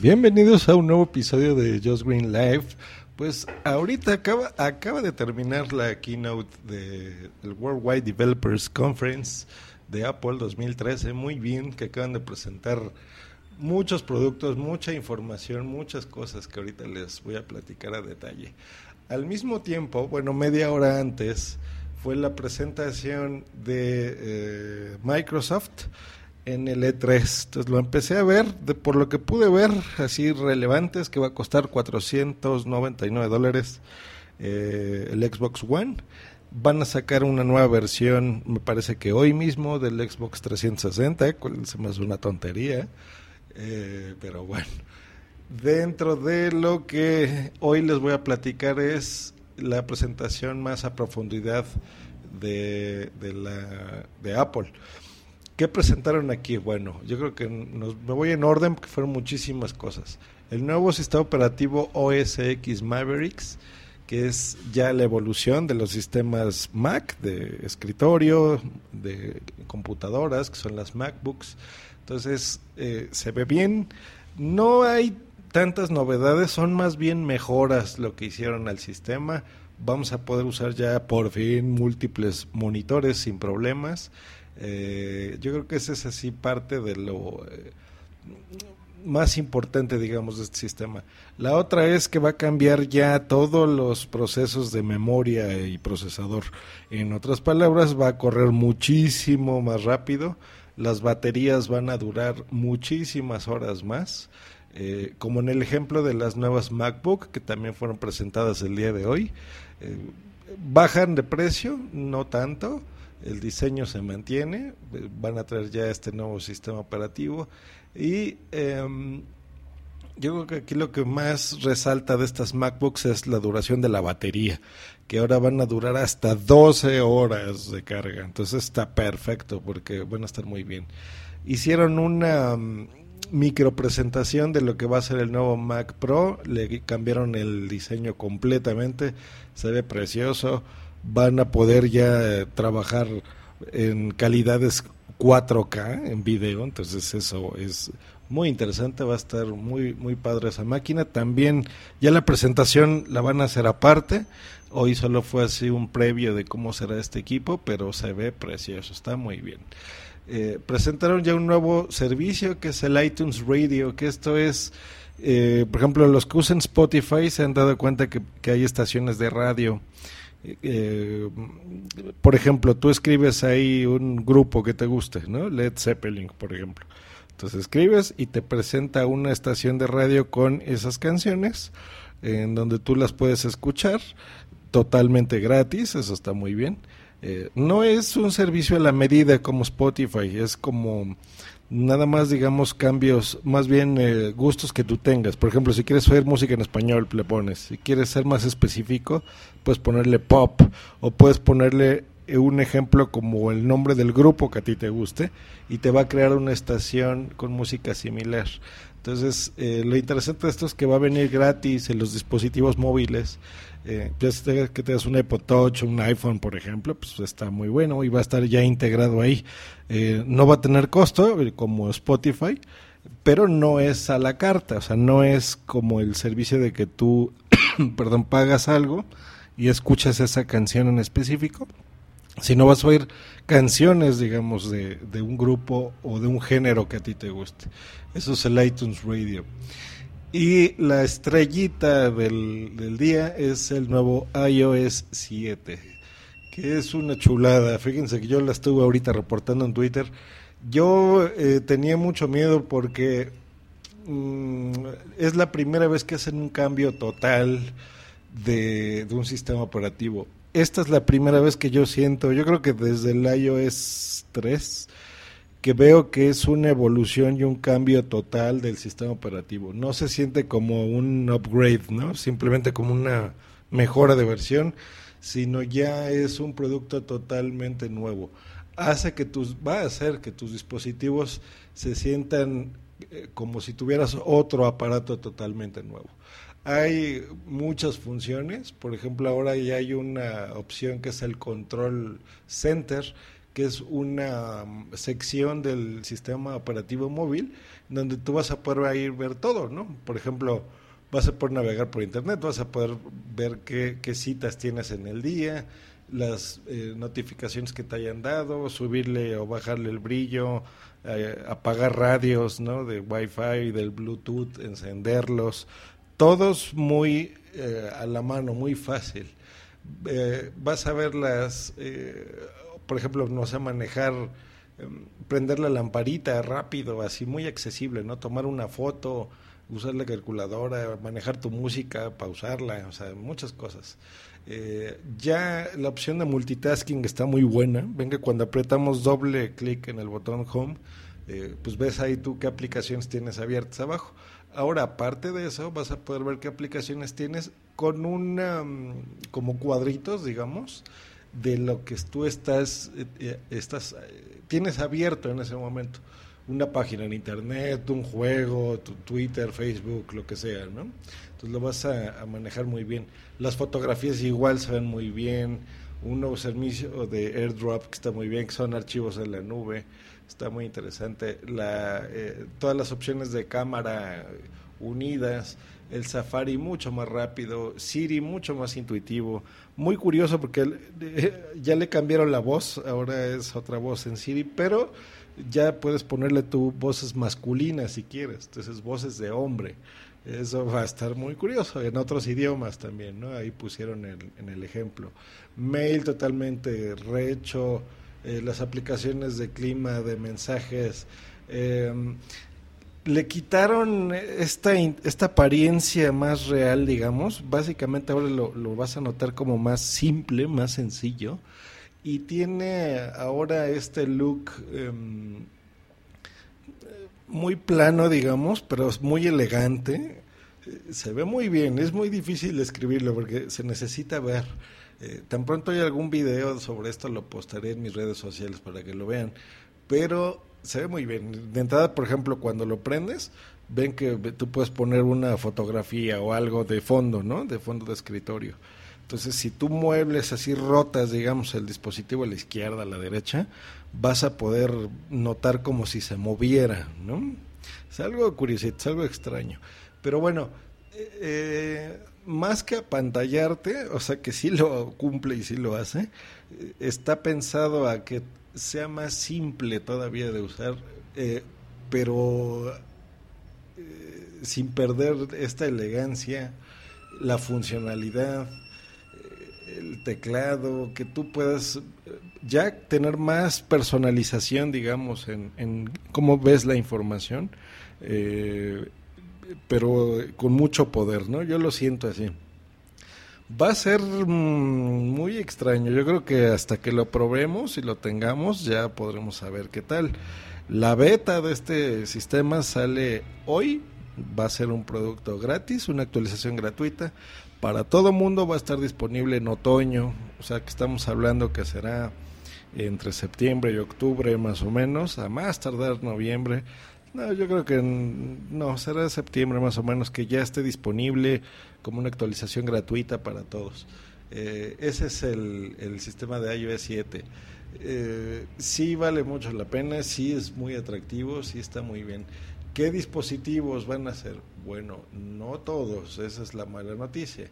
Bienvenidos a un nuevo episodio de Just Green Live. Pues ahorita acaba, acaba de terminar la keynote del de Worldwide Developers Conference de Apple 2013. Muy bien, que acaban de presentar muchos productos, mucha información, muchas cosas que ahorita les voy a platicar a detalle. Al mismo tiempo, bueno, media hora antes, fue la presentación de eh, Microsoft en el E3. Entonces lo empecé a ver, de, por lo que pude ver, así relevantes, que va a costar 499 dólares eh, el Xbox One. Van a sacar una nueva versión, me parece que hoy mismo, del Xbox 360, cual se me hace una tontería, eh, pero bueno. Dentro de lo que hoy les voy a platicar es la presentación más a profundidad de Apple. ¿Qué presentaron aquí? Bueno, yo creo que nos, me voy en orden porque fueron muchísimas cosas. El nuevo sistema operativo OS X Mavericks, que es ya la evolución de los sistemas Mac, de escritorio, de computadoras, que son las MacBooks. Entonces, eh, se ve bien. No hay tantas novedades, son más bien mejoras lo que hicieron al sistema. Vamos a poder usar ya por fin múltiples monitores sin problemas. Eh, yo creo que ese es así parte de lo eh, más importante, digamos, de este sistema. La otra es que va a cambiar ya todos los procesos de memoria y procesador. En otras palabras, va a correr muchísimo más rápido. Las baterías van a durar muchísimas horas más. Eh, como en el ejemplo de las nuevas MacBook que también fueron presentadas el día de hoy. bajan de precio, no tanto, el diseño se mantiene, eh, van a traer ya este nuevo sistema operativo y em, yo creo que aquí lo que más resalta de estas MacBooks es la duración de la batería, que ahora van a durar hasta 12 horas de carga, entonces está perfecto porque van a estar muy bien. Hicieron una mm, micro presentación de lo que va a ser el nuevo Mac Pro, le cambiaron el diseño completamente, se ve precioso van a poder ya trabajar en calidades 4K en video, entonces eso es muy interesante, va a estar muy muy padre esa máquina. También ya la presentación la van a hacer aparte. Hoy solo fue así un previo de cómo será este equipo, pero se ve precioso, está muy bien. Eh, presentaron ya un nuevo servicio que es el iTunes Radio, que esto es, eh, por ejemplo, los que usan Spotify se han dado cuenta que, que hay estaciones de radio eh, por ejemplo, tú escribes ahí un grupo que te guste, ¿no? Led Zeppelin, por ejemplo. Entonces escribes y te presenta una estación de radio con esas canciones en donde tú las puedes escuchar totalmente gratis, eso está muy bien. Eh, no es un servicio a la medida como Spotify, es como nada más digamos cambios, más bien eh, gustos que tú tengas. Por ejemplo, si quieres oír música en español, le pones. Si quieres ser más específico, puedes ponerle pop o puedes ponerle un ejemplo como el nombre del grupo que a ti te guste y te va a crear una estación con música similar. Entonces, eh, lo interesante de esto es que va a venir gratis en los dispositivos móviles eh, que tengas un iPod Touch, un iPhone, por ejemplo, pues está muy bueno y va a estar ya integrado ahí. Eh, no va a tener costo eh, como Spotify, pero no es a la carta, o sea, no es como el servicio de que tú, perdón, pagas algo y escuchas esa canción en específico, sino vas a oír canciones, digamos, de, de un grupo o de un género que a ti te guste. Eso es el iTunes Radio. Y la estrellita del, del, día es el nuevo iOS 7, que es una chulada. Fíjense que yo la estuve ahorita reportando en Twitter. Yo eh, tenía mucho miedo porque mm, es la primera vez que hacen un cambio total de, de un sistema operativo. Esta es la primera vez que yo siento, yo creo que desde el iOS 3 que veo que es una evolución y un cambio total del sistema operativo. No se siente como un upgrade, ¿no? Simplemente como una mejora de versión, sino ya es un producto totalmente nuevo. Hace que tus va a hacer que tus dispositivos se sientan eh, como si tuvieras otro aparato totalmente nuevo. Hay muchas funciones, por ejemplo, ahora ya hay una opción que es el control center que es una mm, sección del sistema operativo móvil donde tú vas a poder ir ver todo, ¿no? Por ejemplo, vas a poder navegar por internet, vas a poder ver qué, qué citas tienes en el día, las eh, notificaciones que te hayan dado, subirle o bajarle el brillo, eh, apagar radios ¿no? de Wi-Fi, del Bluetooth, encenderlos, todos muy eh, a la mano, muy fácil. vas a ver las, por ejemplo, no sé, manejar, em, prender la lamparita rápido, así muy accesible, ¿no? Tomar una foto, usar la calculadora, manejar tu música, pausarla, o sea, muchas cosas. Eh, ya la opción de multitasking está muy buena. Ven que cuando apretamos doble clic en el botón Home, eh, pues ves ahí tú qué aplicaciones tienes abiertas abajo. Ahora, aparte de eso, vas a poder ver qué aplicaciones tienes con una, mm, como cuadritos, digamos, de lo que tú estás, eh, estás tienes abierto en ese momento una página en internet, un juego, tu Twitter, Facebook, lo que sea, ¿no? Entonces lo vas a, manejar muy bien. Las fotografías igual se ven muy bien. Un nuevo servicio de airdrop que está muy bien, que son archivos en la nube. Está muy interesante. La, eh, todas las opciones de cámara unidas. El Safari mucho más rápido. Siri mucho más intuitivo. Muy curioso porque ya le cambiaron la voz. Ahora es otra voz en Siri, pero ya puedes ponerle tu voces masculinas si quieres, entonces voces de hombre. Eso va a estar muy curioso, en otros idiomas también, ¿no? Ahí pusieron el, en el ejemplo. Mail totalmente rehecho, eh, las aplicaciones de clima, de mensajes. Em, le quitaron esta, esta apariencia más real, digamos. Básicamente ahora lo, vas a notar como más simple, más sencillo y tiene ahora este look em, muy plano, digamos, pero es muy elegante. Se ve muy bien, es muy difícil escribirlo porque se necesita ver. Eh, tan pronto hay algún video sobre esto, lo postaré en mis redes sociales para que lo vean. Pero se ve muy bien. De entrada, por ejemplo, cuando lo prendes, ven que tú puedes poner una fotografía o algo de fondo, ¿no? De fondo de escritorio. Entonces, si tú muebles así rotas, digamos, el dispositivo a la izquierda, a la derecha, vas a poder notar como si se moviera, ¿no? Es algo curiosito, es algo extraño. Pero bueno, eh, más que apantallarte, o sea que sí lo cumple y sí lo hace, está pensado a que sea más simple todavía de usar, eh, pero eh, sin perder esta elegancia, la funcionalidad el teclado, que tú puedas eh, ya tener más personalización, digamos, en, en cómo ves la información, eh, pero con mucho poder, ¿no? Yo lo siento así. Va a ser mm, muy extraño. Yo creo que hasta que lo probemos y lo tengamos ya podremos saber qué tal. La beta de este sistema sale hoy. Va a ser un producto gratis, una actualización gratuita para todo mundo va a estar disponible en otoño, o sea que estamos hablando que será entre septiembre y octubre más o menos, a más tardar noviembre. No, yo creo que no, será septiembre más o menos que ya esté disponible como una actualización gratuita para todos. Eh, ese es el, el, sistema de iOS 7. Eh, sí vale mucho la pena, sí es muy atractivo, sí está muy bien. ¿Qué dispositivos van a ser? Bueno, no todos, esa es la mala noticia.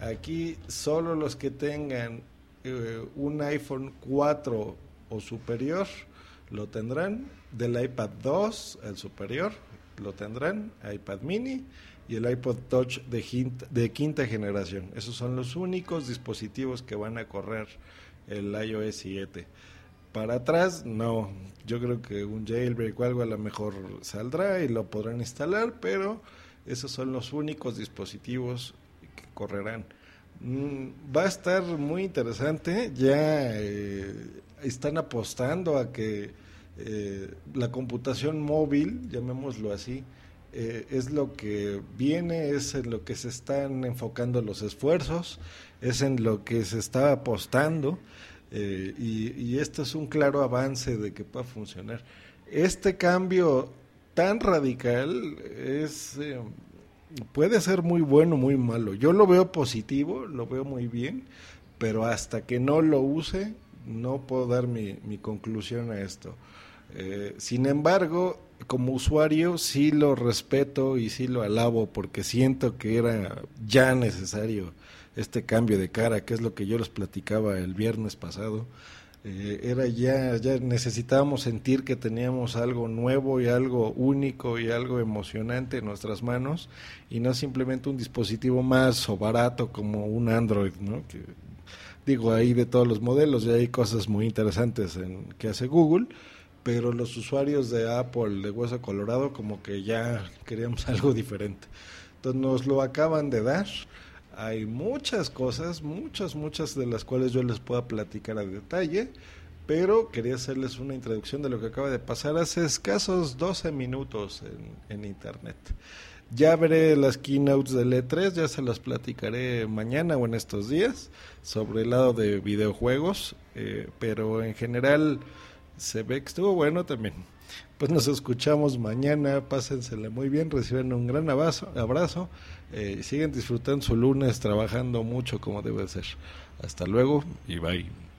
Aquí solo los que tengan eh, un iPhone 4 o superior lo tendrán, del iPad 2 el superior lo tendrán, iPad mini y el iPod Touch de, de quinta generación. Esos son los únicos dispositivos que van a correr el iOS 7. Para atrás, no. Yo creo que un jailbreak o algo a lo mejor saldrá y lo podrán instalar, pero esos son los únicos dispositivos que correrán. Mm, va a estar muy interesante. Ya eh, están apostando a que eh, la computación móvil, llamémoslo así, eh, es lo que viene, es en lo que se están enfocando los esfuerzos, es en lo que se está apostando. y, y esto es un claro avance de que pueda funcionar. Este cambio tan radical es puede ser muy bueno muy malo yo lo veo positivo lo veo muy bien pero hasta que no lo use no puedo dar mi, mi conclusión a esto. Eh, sin embargo, como usuario sí lo respeto y sí lo alabo porque siento que era ya necesario este cambio de cara, que es lo que yo les platicaba el viernes pasado. Eh, era ya, ya necesitábamos sentir que teníamos algo nuevo y algo único y algo emocionante en nuestras manos y no simplemente un dispositivo más o barato como un Android, ¿no? Que, digo, ahí de todos los modelos ya hay cosas muy interesantes en, que hace Google, pero los usuarios de Apple de Hueso Colorado como que ya queríamos algo diferente. Entonces nos lo acaban de dar hay muchas cosas, muchas, muchas de las cuales yo les pueda platicar a detalle, pero quería hacerles una introducción de lo que acaba de pasar hace escasos 12 minutos en, internet. Ya veré las keynotes del E3, ya se las platicaré mañana o en estos días sobre el lado de videojuegos, eh, pero en general se ve que estuvo bueno también. Pues nos escuchamos mañana, pásensela muy bien, reciben un gran abrazo, abrazo eh, siguen disfrutando su lunes trabajando mucho como debe ser. Hasta luego y bye.